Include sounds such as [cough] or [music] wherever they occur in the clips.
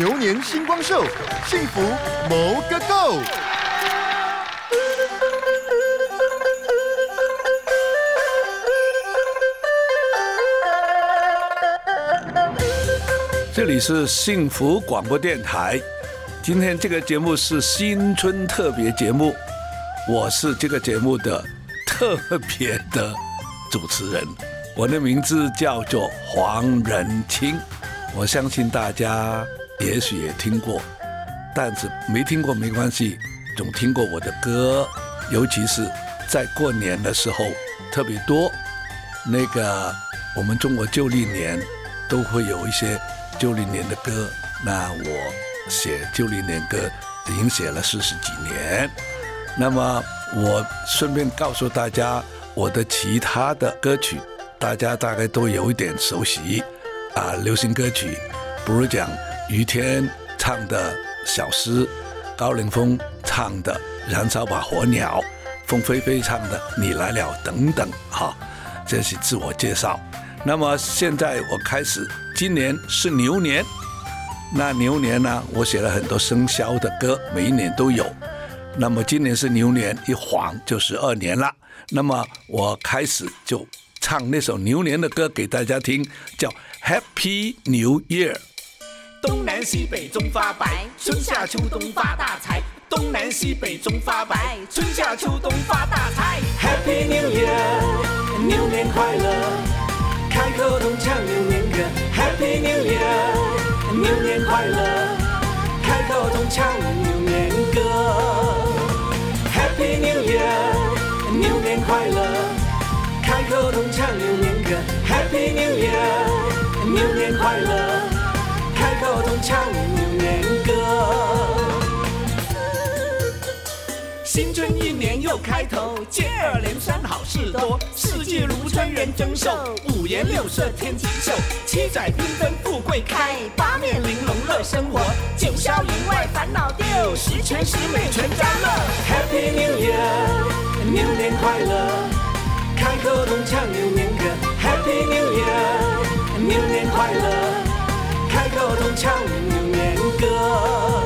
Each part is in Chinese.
牛年星光秀，幸福谋个够。这里是幸福广播电台，今天这个节目是新春特别节目，我是这个节目的特别的主持人，我的名字叫做黄仁清，我相信大家也许也听过，但是没听过没关系，总听过我的歌，尤其是在过年的时候特别多，那个我们中国旧历年都会有一些。旧历年的歌，那我写旧历年歌已经写了四十几年。那么我顺便告诉大家，我的其他的歌曲，大家大概都有一点熟悉啊。流行歌曲，不如讲于天唱的小诗，高凌风唱的《燃烧吧火鸟》，凤飞飞唱的《你来了》等等，哈，这是自我介绍。那么现在我开始，今年是牛年，那牛年呢，我写了很多生肖的歌，每一年都有。那么今年是牛年，一晃就十二年了。那么我开始就唱那首牛年的歌给大家听，叫《Happy New Year》。东南西北中发白，春夏秋冬发大财。东南西北中发白，春夏秋冬发大财。Happy New Year，牛年快乐。开口动唱牛年歌，Happy New Year，牛年快乐。开口动唱牛年歌，Happy New Year，牛年快乐。开口动唱牛年歌，Happy New Year，牛年快乐。开口动唱牛年歌。新春一年又开头，接二连三好事多，四季如春人增寿，五颜六色天锦绣，七彩缤纷富贵开，八面玲珑乐生活，九霄云外烦恼丢，十全十美全家乐。Happy New Year，牛年快乐，开口动唱牛年歌。Happy New Year，牛年快乐，开个头唱永远歌。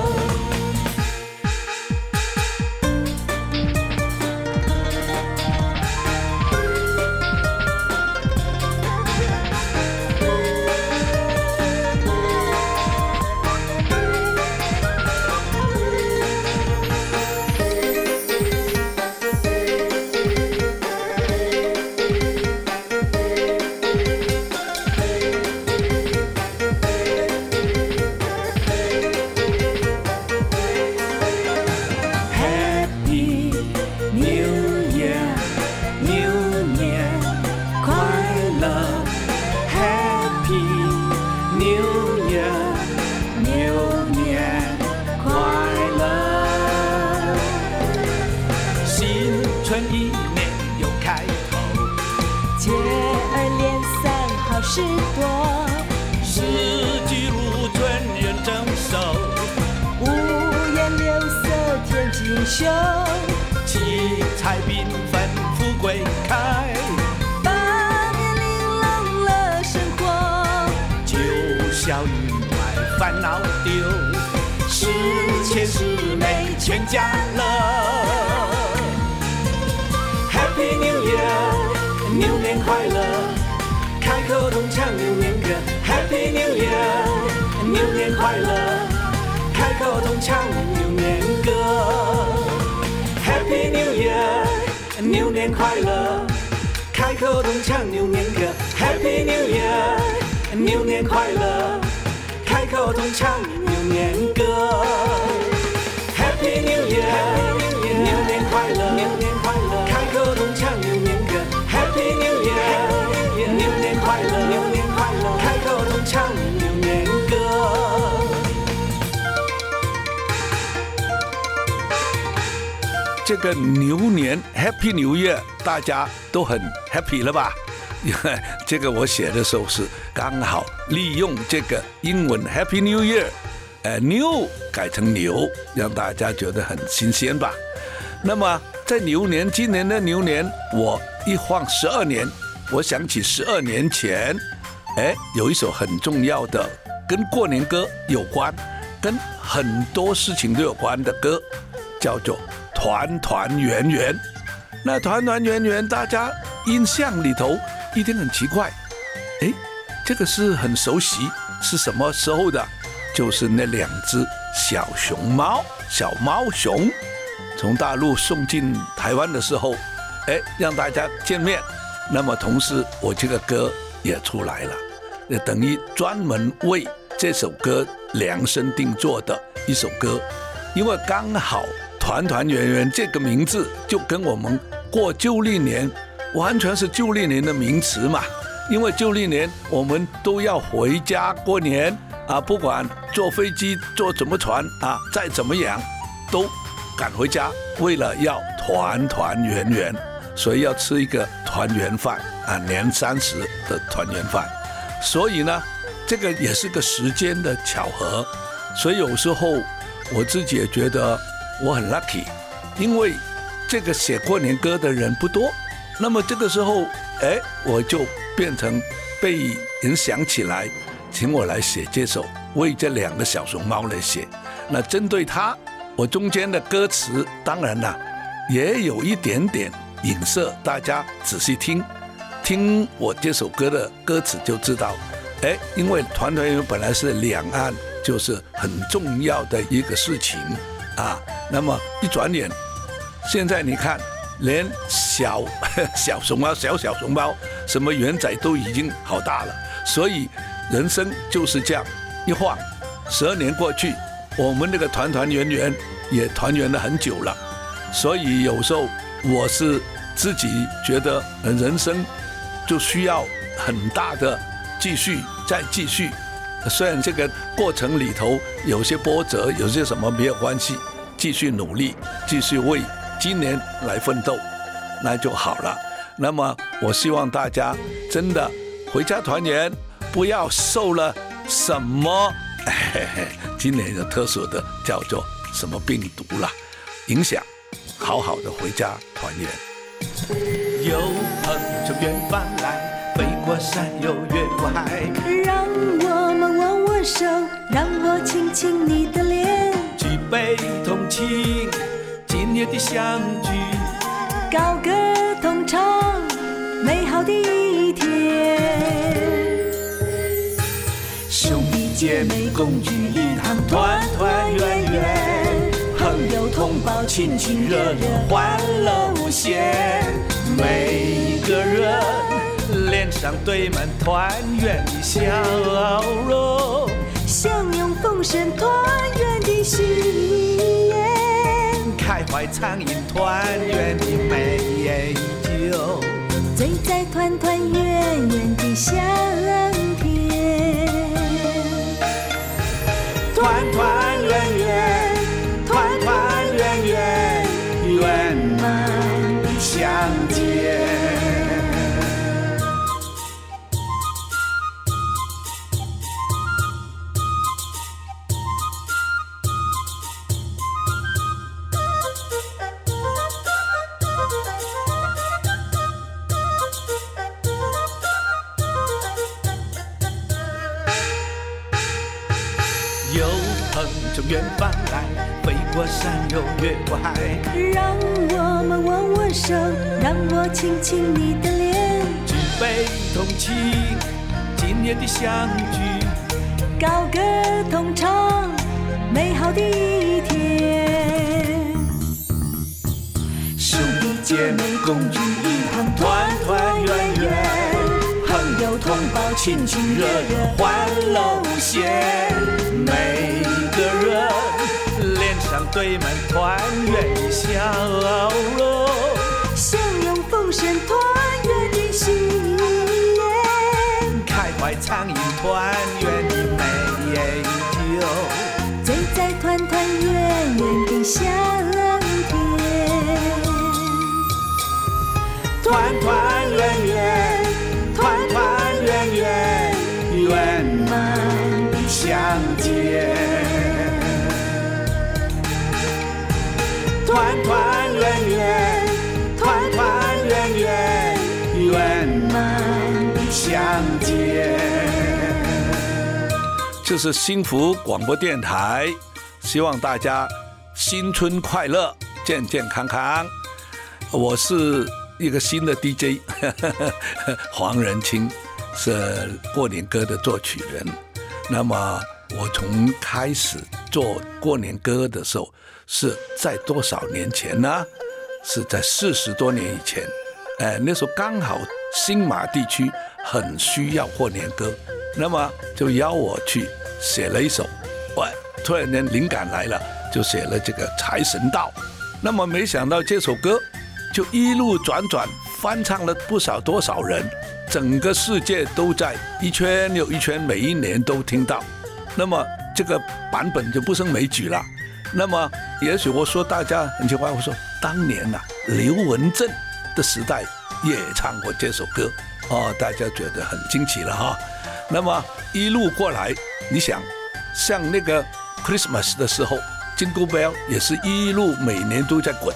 牛年快乐，开口同唱牛年歌，Happy New Year，牛年快乐，开口同唱牛年歌，Happy New Year，牛年快乐，开口同唱牛年歌，Happy New Year，牛年快乐，开口同唱牛年歌，Happy New Year。唱牛年歌。这个牛年 Happy New Year，大家都很 happy 了吧？因 [laughs] 为这个我写的时候是刚好利用这个英文 Happy New Year，呃，New 改成牛，让大家觉得很新鲜吧。那么在牛年，今年的牛年，我一晃十二年，我想起十二年前，哎，有一首很重要的跟过年歌有关，跟很多事情都有关的歌，叫做《团团圆圆》。那团团圆圆，大家印象里头一定很奇怪，哎，这个是很熟悉，是什么时候的？就是那两只小熊猫，小猫熊，从大陆送进台湾的时候，哎，让大家见面。那么同时，我这个歌也出来了，也等于专门为这首歌量身定做的一首歌，因为刚好“团团圆圆”这个名字就跟我们过旧历年完全是旧历年的名词嘛。因为旧历年我们都要回家过年啊，不管坐飞机、坐什么船啊，再怎么样都赶回家，为了要团团圆圆，所以要吃一个团圆饭啊，年三十的团圆饭。所以呢，这个也是个时间的巧合。所以有时候我自己也觉得我很 lucky，因为这个写过年歌的人不多。那么这个时候，哎，我就变成被人想起来，请我来写这首，为这两个小熊猫来写。那针对它，我中间的歌词当然啦，也有一点点影射，大家仔细听，听我这首歌的歌词就知道。哎，因为团团圆圆本来是两岸就是很重要的一个事情啊，那么一转眼，现在你看。连小 [laughs] 小熊猫、小小熊猫，什么圆仔都已经好大了，所以人生就是这样，一晃十二年过去，我们那个团团圆圆也团圆了很久了，所以有时候我是自己觉得人生就需要很大的继续再继续，虽然这个过程里头有些波折，有些什么没有关系，继续努力，继续为。今年来奋斗，那就好了。那么，我希望大家真的回家团圆，不要受了什么 [laughs] 今年有特殊的叫做什么病毒了影响，好好的回家团圆。有朋从远方来，飞过山又越过海，让我们握握手，让我亲亲你的脸，举杯同庆。今年的相聚，高歌同唱，美好的一天。兄弟姐妹共聚一堂，团团圆圆，亲亲热热，欢乐无限。每个人脸上堆满团圆的笑容，相拥丰盛团圆的喜。开怀畅饮团圆的美酒，醉在团团圆圆的香又越过海，让我们握握手，让我亲亲你的脸，举杯同庆今年的相聚，高歌同唱美好的一天，兄弟姐妹共聚一堂，团团圆圆，朋友同胞亲亲热热，欢乐无限，美。堆满团圆的笑容，相拥丰盛团圆的喜宴，开怀畅饮团圆的美酒，醉在团团圆圆的香甜，团团团圆圆，团团圆圆，圆满相见。这是幸福广播电台，希望大家新春快乐，健健康康。我是一个新的 DJ，[laughs] 黄仁清是过年歌的作曲人。那么我从开始做过年歌的时候，是在多少年前呢？是在四十多年以前。哎，那时候刚好新马地区很需要过年歌，那么就邀我去写了一首。我，突然间灵感来了，就写了这个《财神到》。那么没想到这首歌就一路转转翻唱了不少多少人，整个世界都在一圈又一圈，每一年都听到。那么这个版本就不胜枚举了。那么也许我说大家很奇怪，我说当年呐，刘文正。的时代也唱过这首歌哦，大家觉得很惊奇了哈。那么一路过来，你想像那个 Christmas 的时候，Jingle Bell 也是一路每年都在滚，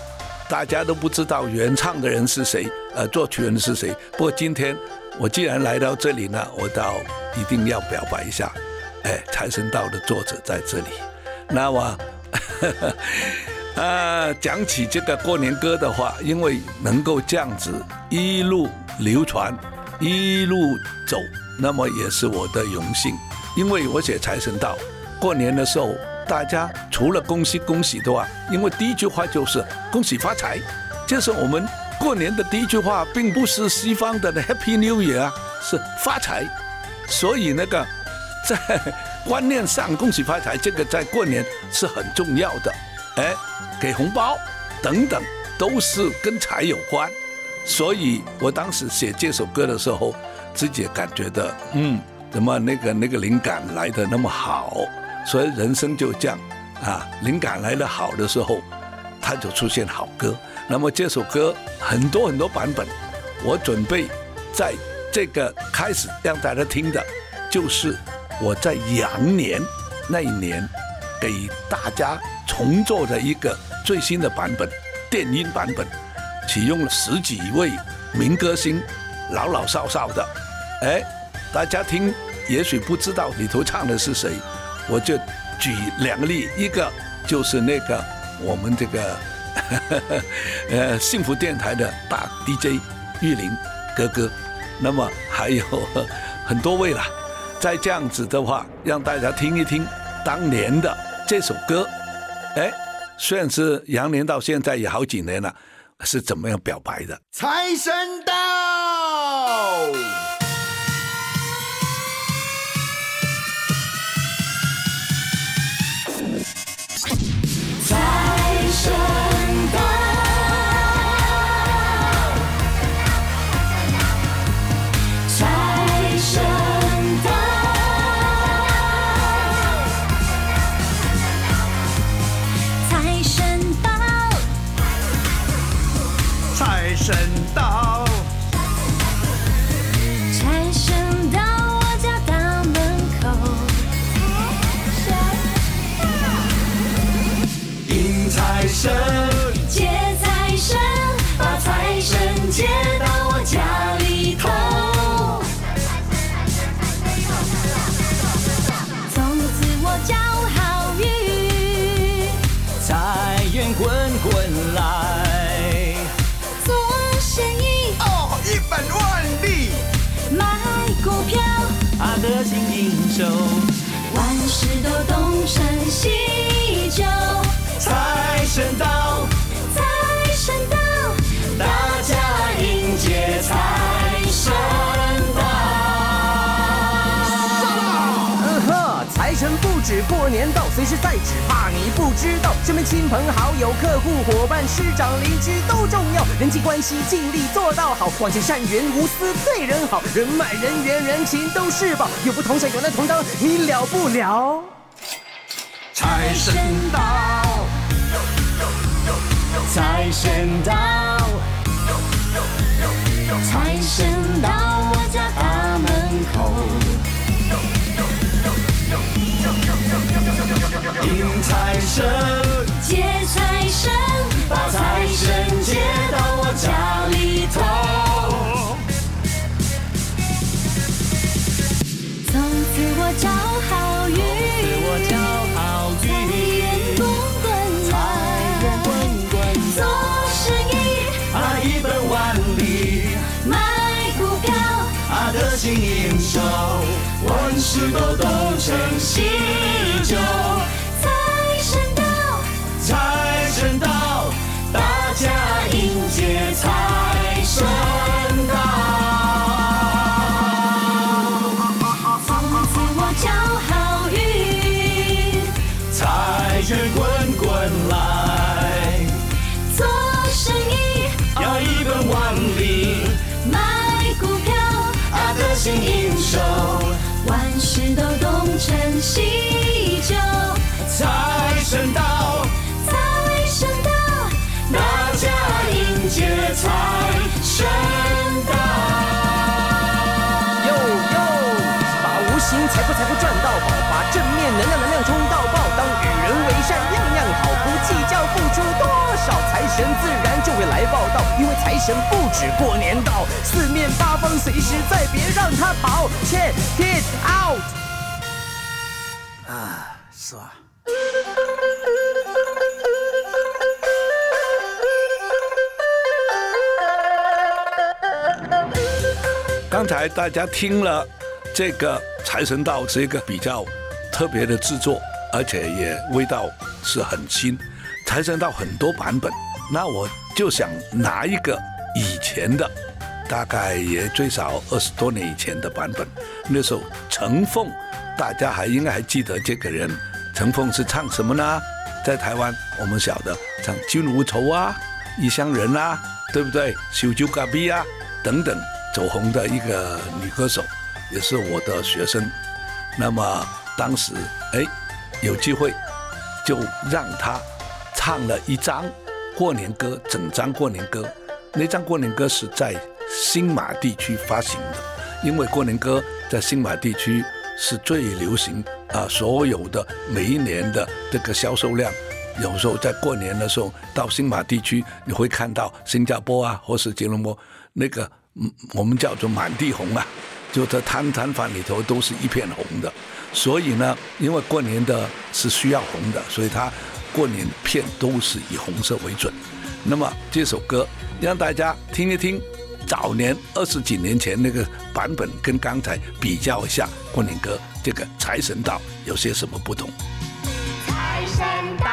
大家都不知道原唱的人是谁，呃，作曲人是谁。不过今天我既然来到这里呢，我倒一定要表白一下，哎，财神道的作者在这里。那么。[laughs] 呃，讲起这个过年歌的话，因为能够这样子一路流传，一路走，那么也是我的荣幸。因为我写财神到，过年的时候，大家除了恭喜恭喜的话，因为第一句话就是恭喜发财，就是我们过年的第一句话，并不是西方的 Happy New Year 啊，是发财。所以那个在观念上，恭喜发财这个在过年是很重要的，哎。给红包等等都是跟财有关，所以我当时写这首歌的时候，自己感觉的，嗯，怎么那个那个灵感来的那么好？所以人生就这样啊，灵感来的好的时候，它就出现好歌。那么这首歌很多很多版本，我准备在这个开始让大家听的，就是我在羊年那一年给大家重做的一个。最新的版本，电音版本，启用了十几位民歌星，老老少少的，哎，大家听，也许不知道里头唱的是谁，我就举两个例，一个就是那个我们这个 [laughs] 呃幸福电台的大 DJ 玉林哥哥，那么还有很多位啦，再这样子的话，让大家听一听当年的这首歌，哎。虽然是羊年到现在也好几年了，是怎么样表白的？财神到！东山西丘，财神到，财神到，大家迎接财神到。财神不止过年到，随时在，只怕你不知道。身边亲朋好友、客户伙伴、师长邻居都重要，人际关系尽力做到好，广结善缘，无私对人好，人脉人缘人情都是宝，有福同享，有难同当，你了不了？财神到，财神到，财神到我家大门口。迎财神，接财神，把财神接到我家里头。从此我找好运。事都东成西就。财神到，财神到，大家迎接财神到。从此我交好运，财源滚滚来，做生意要一本万利，买股票，啊得心应手。万事都东成西就。财神到，神自然就会来报道。因为财神不止过年到，四面八方随时在，别让他跑，check it out。啊，是吧？刚才大家听了这个《财神到》是一个比较特别的制作，而且也味道是很新。《财神到》很多版本，那我就想拿一个以前的，大概也最少二十多年以前的版本。那时候陈凤，大家还应该还记得这个人。陈凤是唱什么呢？在台湾我们晓得唱《君无愁》啊，《异乡人》啊，对不对？《小酒咖啡》啊等等。走红的一个女歌手，也是我的学生。那么当时哎有机会，就让她唱了一张过年歌，整张过年歌。那张过年歌是在新马地区发行的，因为过年歌在新马地区是最流行啊，所有的每一年的这个销售量，有时候在过年的时候到新马地区，你会看到新加坡啊，或是吉隆坡那个。嗯，我们叫做满地红啊，就在摊摊贩里头都是一片红的。所以呢，因为过年的是需要红的，所以它过年片都是以红色为准。那么这首歌让大家听一听，早年二十几年前那个版本跟刚才比较一下，过年歌这个财神到有些什么不同？财神到，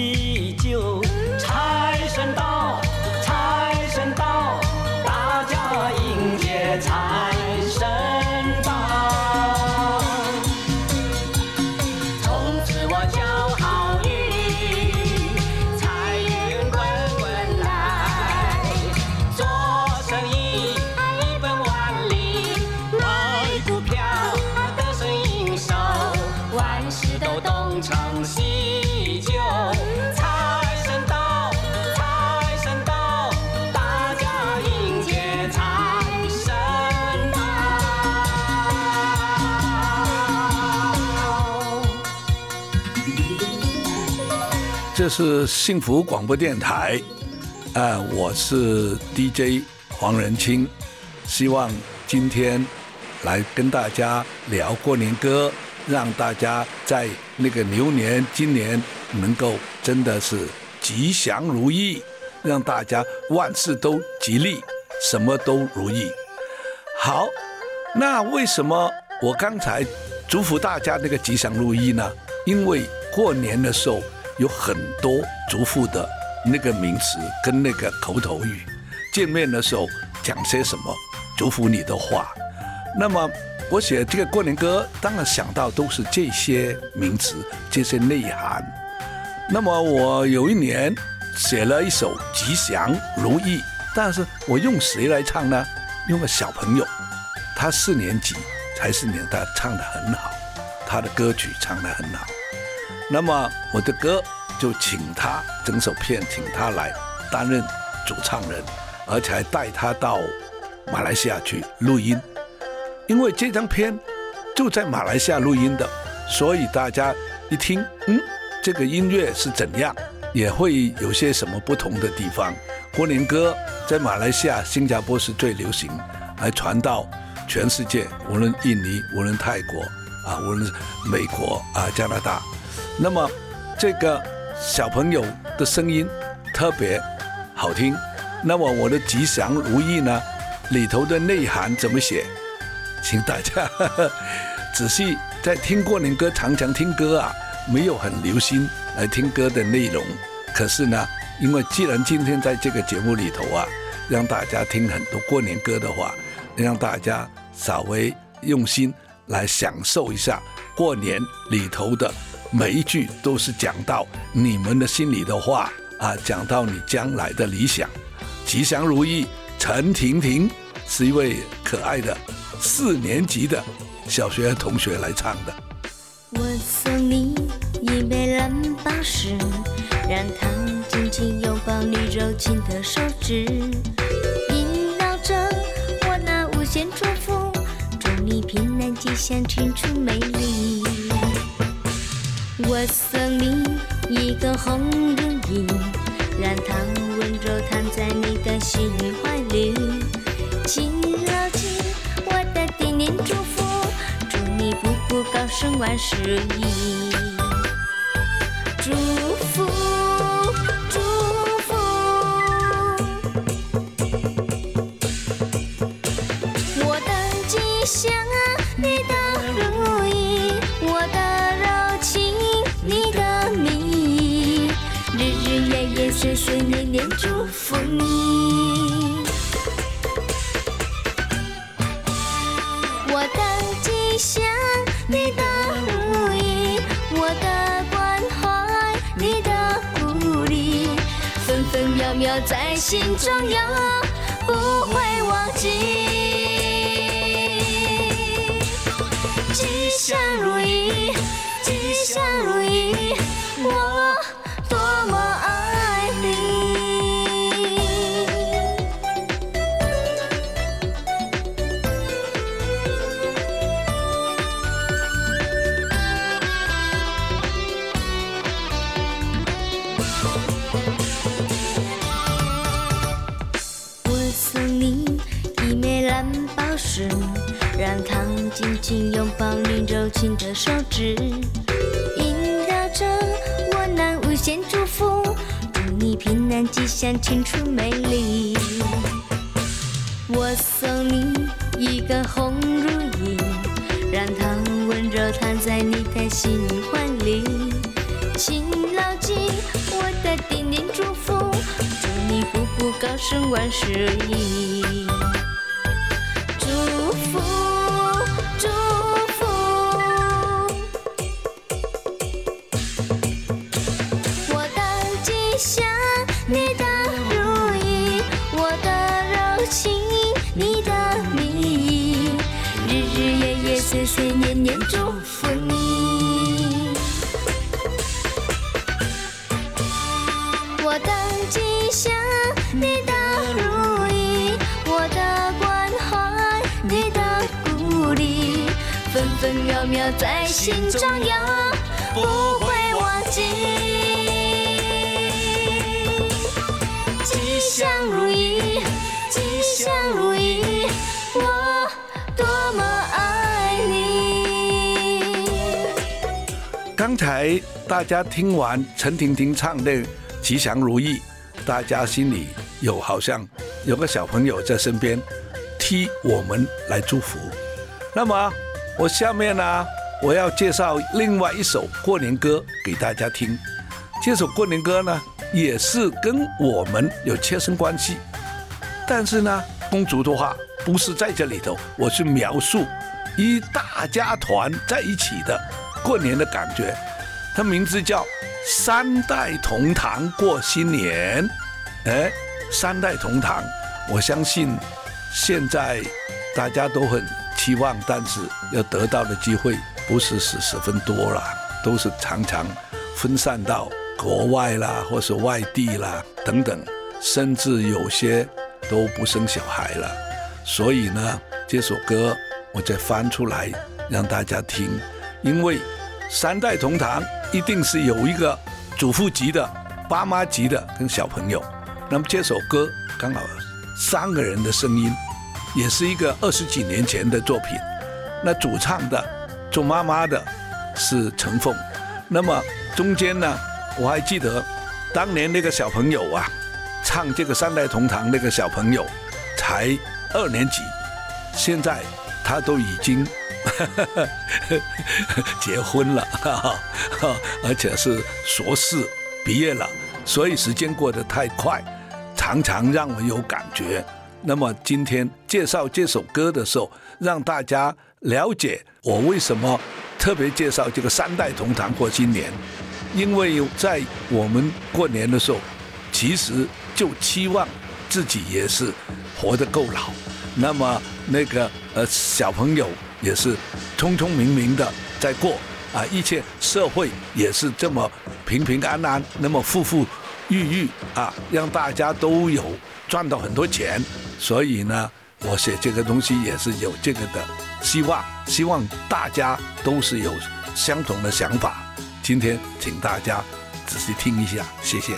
成是幸福广播电台，啊、我是 DJ 黄仁清，希望今天来跟大家聊过年歌，让大家在那个牛年今年能够真的是吉祥如意，让大家万事都吉利，什么都如意。好，那为什么我刚才祝福大家那个吉祥如意呢？因为过年的时候有很多祝福的那个名词跟那个口头语，见面的时候讲些什么祝福你的话。那么我写这个过年歌，当然想到都是这些名词、这些内涵。那么我有一年写了一首《吉祥如意》，但是我用谁来唱呢？用个小朋友，他四年级才四年，他唱得很好，他的歌曲唱得很好。那么我的歌就请他整首片，请他来担任主唱人，而且还带他到马来西亚去录音。因为这张片就在马来西亚录音的，所以大家一听，嗯，这个音乐是怎样，也会有些什么不同的地方。过年歌在马来西亚、新加坡是最流行，还传到全世界，无论印尼、无论泰国啊，无论美国啊、加拿大。那么这个小朋友的声音特别好听。那么我的吉祥如意呢，里头的内涵怎么写？请大家 [laughs] 仔细在听过年歌，常常听歌啊，没有很留心来听歌的内容。可是呢，因为既然今天在这个节目里头啊，让大家听很多过年歌的话，让大家稍微用心来享受一下过年里头的每一句都是讲到你们的心里的话啊，讲到你将来的理想。吉祥如意，陈婷婷是一位可爱的四年级的小学同学来唱的。我送你一杯蓝宝石，让它紧紧拥抱你柔情的手指，萦绕着我那无限祝福，祝你平安吉祥，青春美丽。我送你一个红如意，让它温柔躺在你的心怀里，请牢记我的点点祝福，祝你步步高升，万事如意。祝福你。我的吉祥，你的如意，我的关怀，你的鼓励，分分秒秒在心中有，不会忘记。吉祥如意，吉祥如意，我紧紧拥抱你柔情的手指，萦绕着我那无限祝福，祝你平安吉祥，青春美丽。我送你一个红如意，让它温柔躺在你的心怀里，请牢记我的点点祝福，祝你步步高升，万事如意。在心中有不会忘记。吉祥如意吉祥如意我多么爱你。刚才大家听完陈婷婷唱的吉祥如意大家心里有好像有个小朋友在身边替我们来祝福。那么我下面呢我要介绍另外一首过年歌给大家听。这首过年歌呢，也是跟我们有切身关系，但是呢，公主的话不是在这里头，我是描述一大家团在一起的过年的感觉。它名字叫《三代同堂过新年》。哎，三代同堂，我相信现在大家都很期望，但是要得到的机会不是十十分多了，都是常常分散到国外啦，或是外地啦等等，甚至有些都不生小孩了。所以呢，这首歌我再翻出来让大家听，因为三代同堂一定是有一个祖父级的、爸妈级的跟小朋友。那么这首歌刚好三个人的声音，也是一个二十几年前的作品。那主唱的做妈妈的是陈凤，那么中间呢，我还记得当年那个小朋友啊，唱这个三代同堂那个小朋友才二年级，现在他都已经 [laughs] 结婚了，而且是硕士毕业了，所以时间过得太快，常常让我有感觉。那么今天介绍这首歌的时候，让大家了解我为什么特别介绍这个三代同堂过新年，因为在我们过年的时候，其实就期望自己也是活得够老，那么那个呃小朋友也是聪聪明明的在过。啊，一切社会也是这么平平安安，那么富富裕裕啊，让大家都有赚到很多钱。所以呢，我写这个东西也是有这个的希望，希望大家都是有相同的想法。今天请大家仔细听一下，谢谢。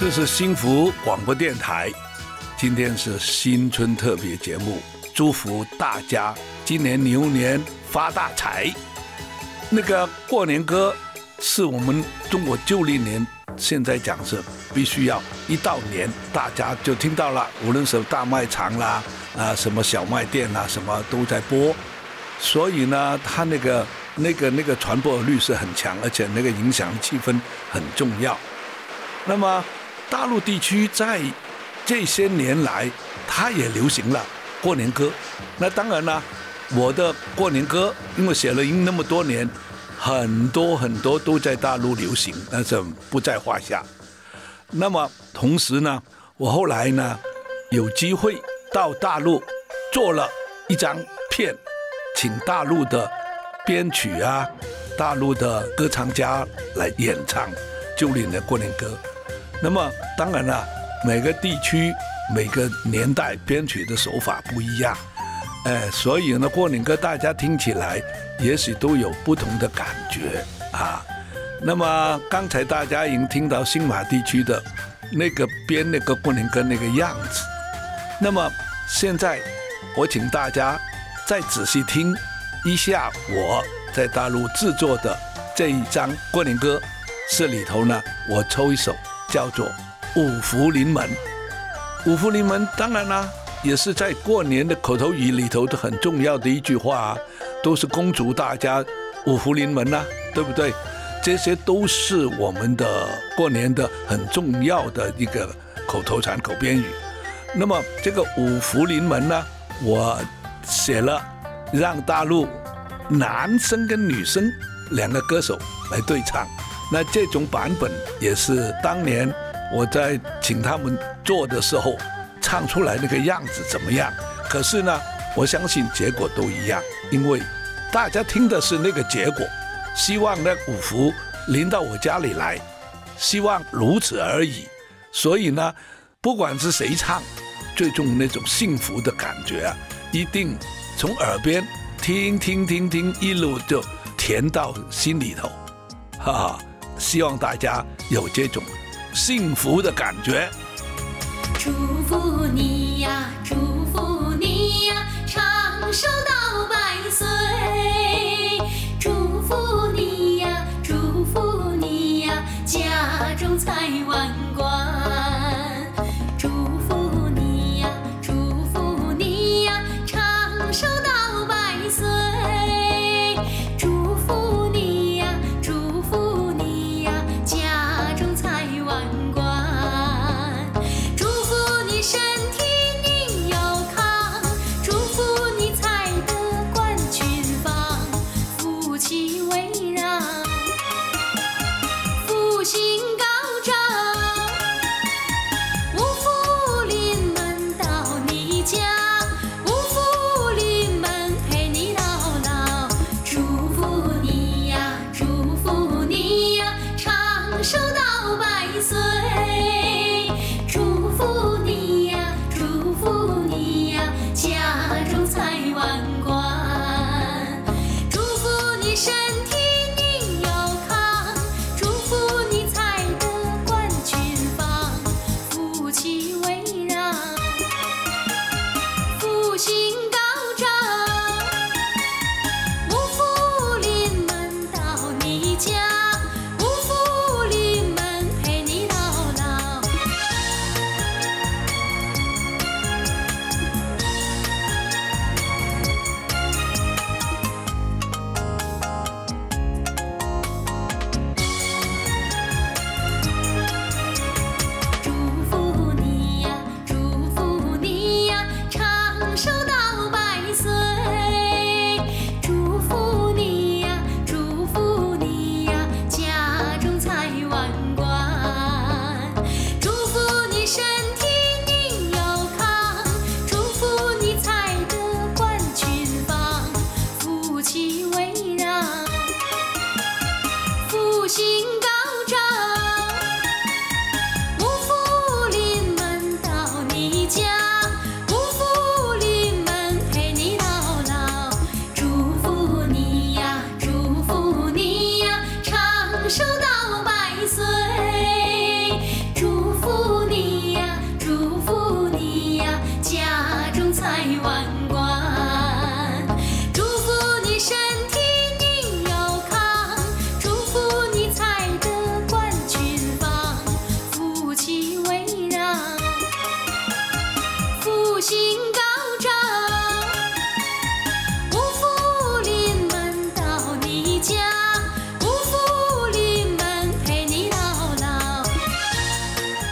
这是幸福广播电台，今天是新春特别节目，祝福大家今年牛年发大财。那个过年歌是我们中国旧历年现在讲是必须要一到年，大家就听到了，无论是大卖场啦，啊，什么小卖店啦，什么都在播，所以呢，它那个那个那个传播率是很强，而且那个影响气氛很重要。那么大陆地区在这些年来，它也流行了过年歌。那当然了，我的过年歌，因为写了那么多年，很多很多都在大陆流行，那是不在话下。那么同时呢，我后来呢有机会到大陆做了一张片，请大陆的编曲啊、大陆的歌唱家来演唱旧年的过年歌。那么当然了，每个地区、每个年代编曲的手法不一样，哎，所以呢，过年歌大家听起来也许都有不同的感觉啊。那么刚才大家已经听到新马地区的那个编那个过年歌那个样子，那么现在我请大家再仔细听一下我在大陆制作的这一张过年歌，这里头呢，我抽一首叫做《五福临门》。五福临门，当然啦，也是在过年的口头语里头的很重要的一句话、啊，都是恭祝大家五福临门呐、对不对？这些都是我们的过年的很重要的一个口头禅、口边语。那么这个五福临门呢，我写了让大陆男生跟女生两个歌手来对唱。那这种版本也是当年我在请他们做的时候唱出来那个样子怎么样？可是呢，我相信结果都一样，因为大家听的是那个结果。希望那五福临到我家里来，希望如此而已。所以呢，不管是谁唱，最终那种幸福的感觉啊，一定从耳边听听听听，一路就甜到心里头，哈哈！希望大家有这种幸福的感觉。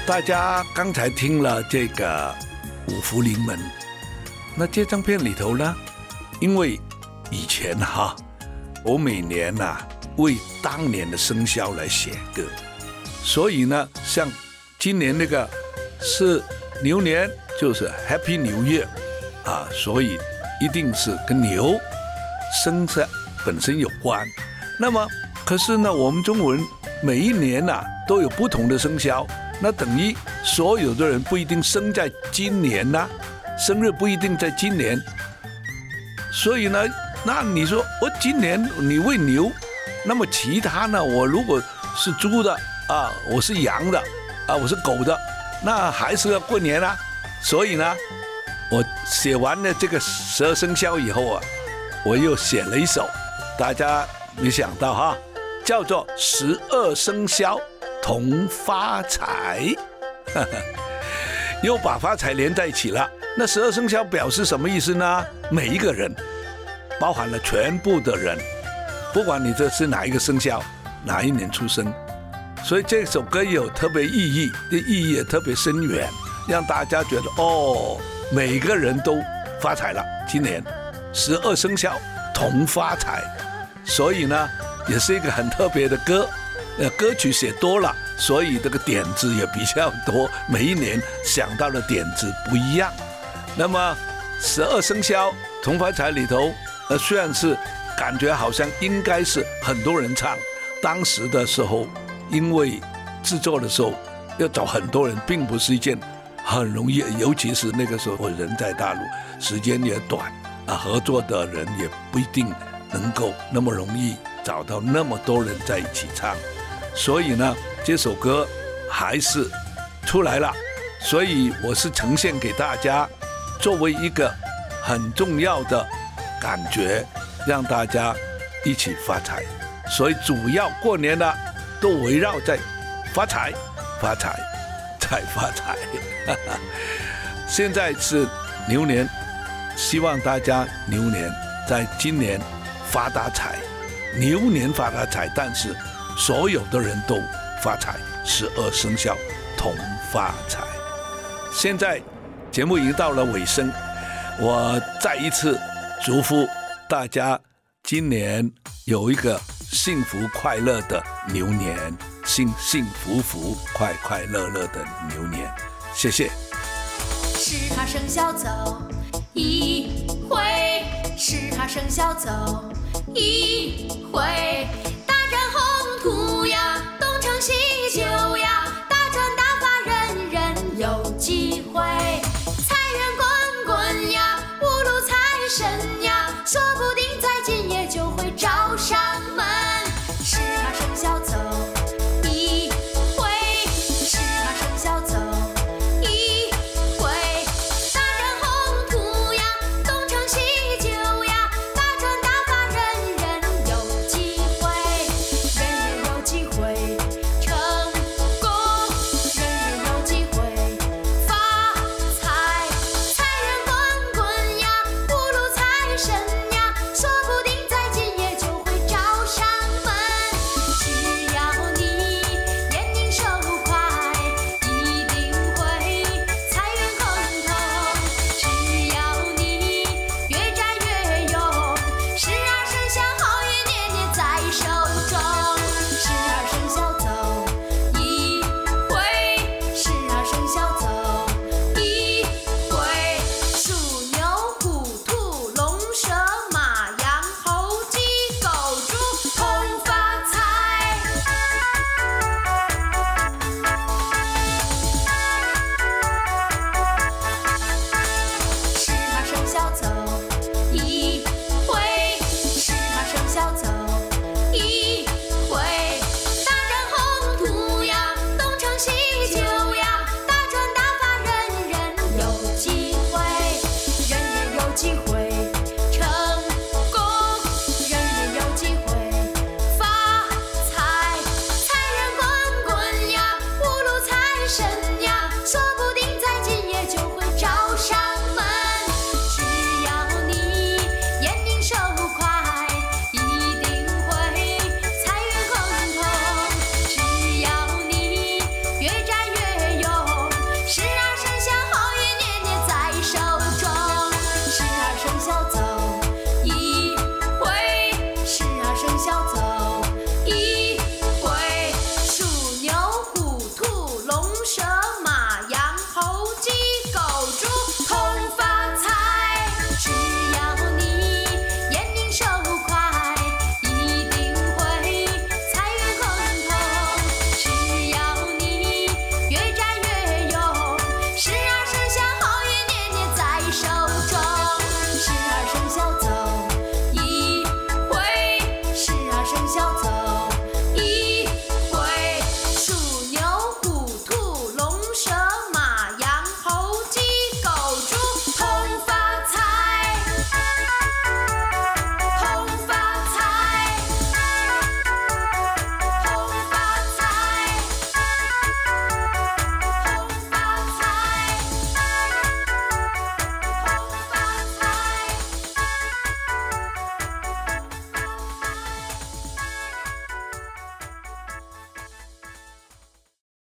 大家刚才听了这个五福临门，那这张片里头呢，因为以前哈，我每年呐、为当年的生肖来写歌，所以呢，像今年那个是牛年，就是 Happy New Year 啊，所以一定是跟牛生肖本身有关。那么，可是呢，我们中国人每一年呐、都有不同的生肖，那等于所有的人不一定生在今年呐、生日不一定在今年，所以呢，那你说我今年你喂牛，那么其他呢，我如果是猪的啊，我是羊的啊，我是狗的，那还是要过年啊。所以呢，我写完了这个十二生肖以后啊，我又写了一首，大家没想到哈，叫做《十二生肖同发财》，[laughs] 又把发财连在一起了。那十二生肖表示什么意思呢？每一个人，包含了全部的人，不管你这是哪一个生肖，哪一年出生，所以这首歌有特别意义，这意义也特别深远，让大家觉得哦，每个人都发财了。今年十二生肖同发财，所以呢，也是一个很特别的歌。呃，歌曲写多了，所以这个点子也比较多，每一年想到的点子不一样。那么十二生肖同发财里头，呃，虽然是感觉好像应该是很多人唱，当时的时候，因为制作的时候要找很多人，并不是一件很容易，尤其是那个时候人在大陆，时间也短啊，合作的人也不一定能够那么容易找到那么多人在一起唱，所以呢，这首歌还是出来了，所以我是呈现给大家，作为一个很重要的感觉，让大家一起发财。所以主要过年呢，都围绕在发财、发财、再发财。[laughs] 现在是牛年，希望大家牛年在今年发大财，牛年发大财，但是所有的人都发财，十二生肖同发财。现在节目已经到了尾声，我再一次祝福大家今年有一个幸福快乐的牛年，幸幸福福、快快乐乐的牛年。谢谢。十二生肖走一回，十二生肖走一回新鲜